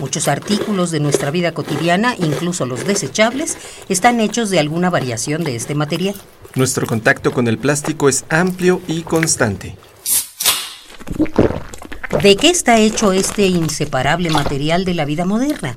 Muchos artículos de nuestra vida cotidiana, incluso los desechables, están hechos de alguna variación de este material. Nuestro contacto con el plástico es amplio y constante. ¿De qué está hecho este inseparable material de la vida moderna?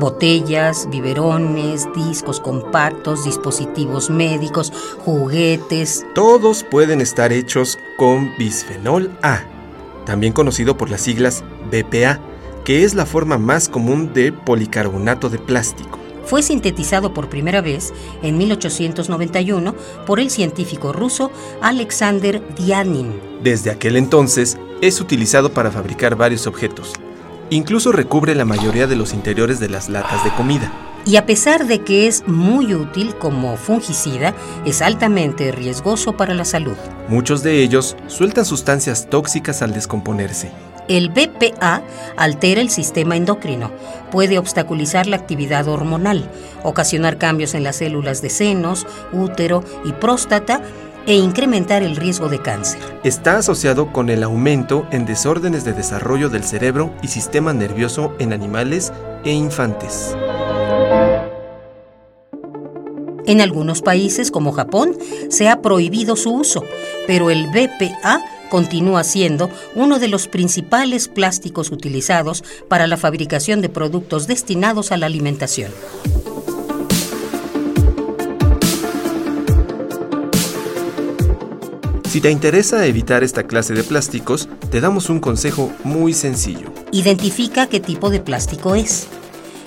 Botellas, biberones, discos compactos, dispositivos médicos, juguetes. Todos pueden estar hechos con bisfenol A, también conocido por las siglas BPA, que es la forma más común de policarbonato de plástico. Fue sintetizado por primera vez en 1891 por el científico ruso Alexander Dianin. Desde aquel entonces es utilizado para fabricar varios objetos, Incluso recubre la mayoría de los interiores de las latas de comida. Y a pesar de que es muy útil como fungicida, es altamente riesgoso para la salud. Muchos de ellos sueltan sustancias tóxicas al descomponerse. El BPA altera el sistema endocrino, puede obstaculizar la actividad hormonal, ocasionar cambios en las células de senos, útero y próstata e incrementar el riesgo de cáncer. Está asociado con el aumento en desórdenes de desarrollo del cerebro y sistema nervioso en animales e infantes. En algunos países como Japón se ha prohibido su uso, pero el BPA continúa siendo uno de los principales plásticos utilizados para la fabricación de productos destinados a la alimentación. Si te interesa evitar esta clase de plásticos, te damos un consejo muy sencillo. Identifica qué tipo de plástico es.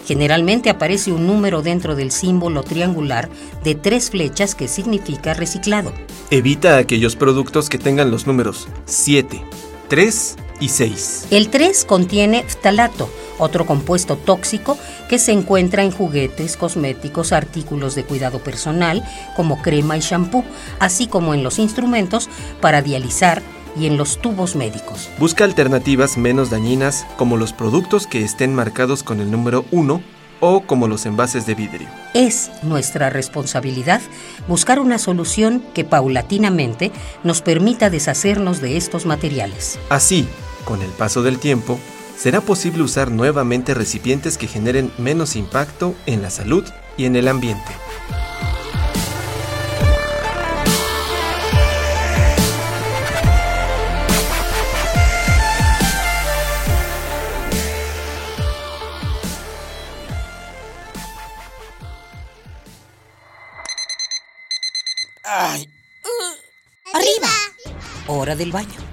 Generalmente aparece un número dentro del símbolo triangular de tres flechas que significa reciclado. Evita aquellos productos que tengan los números 7, 3 y 6. El 3 contiene ftalato, otro compuesto tóxico que se encuentra en juguetes, cosméticos, artículos de cuidado personal como crema y shampoo, así como en los instrumentos para dializar y en los tubos médicos. Busca alternativas menos dañinas como los productos que estén marcados con el número 1 o como los envases de vidrio. Es nuestra responsabilidad buscar una solución que paulatinamente nos permita deshacernos de estos materiales. Así, con el paso del tiempo, será posible usar nuevamente recipientes que generen menos impacto en la salud y en el ambiente. Ay. Arriba. Hora del baño.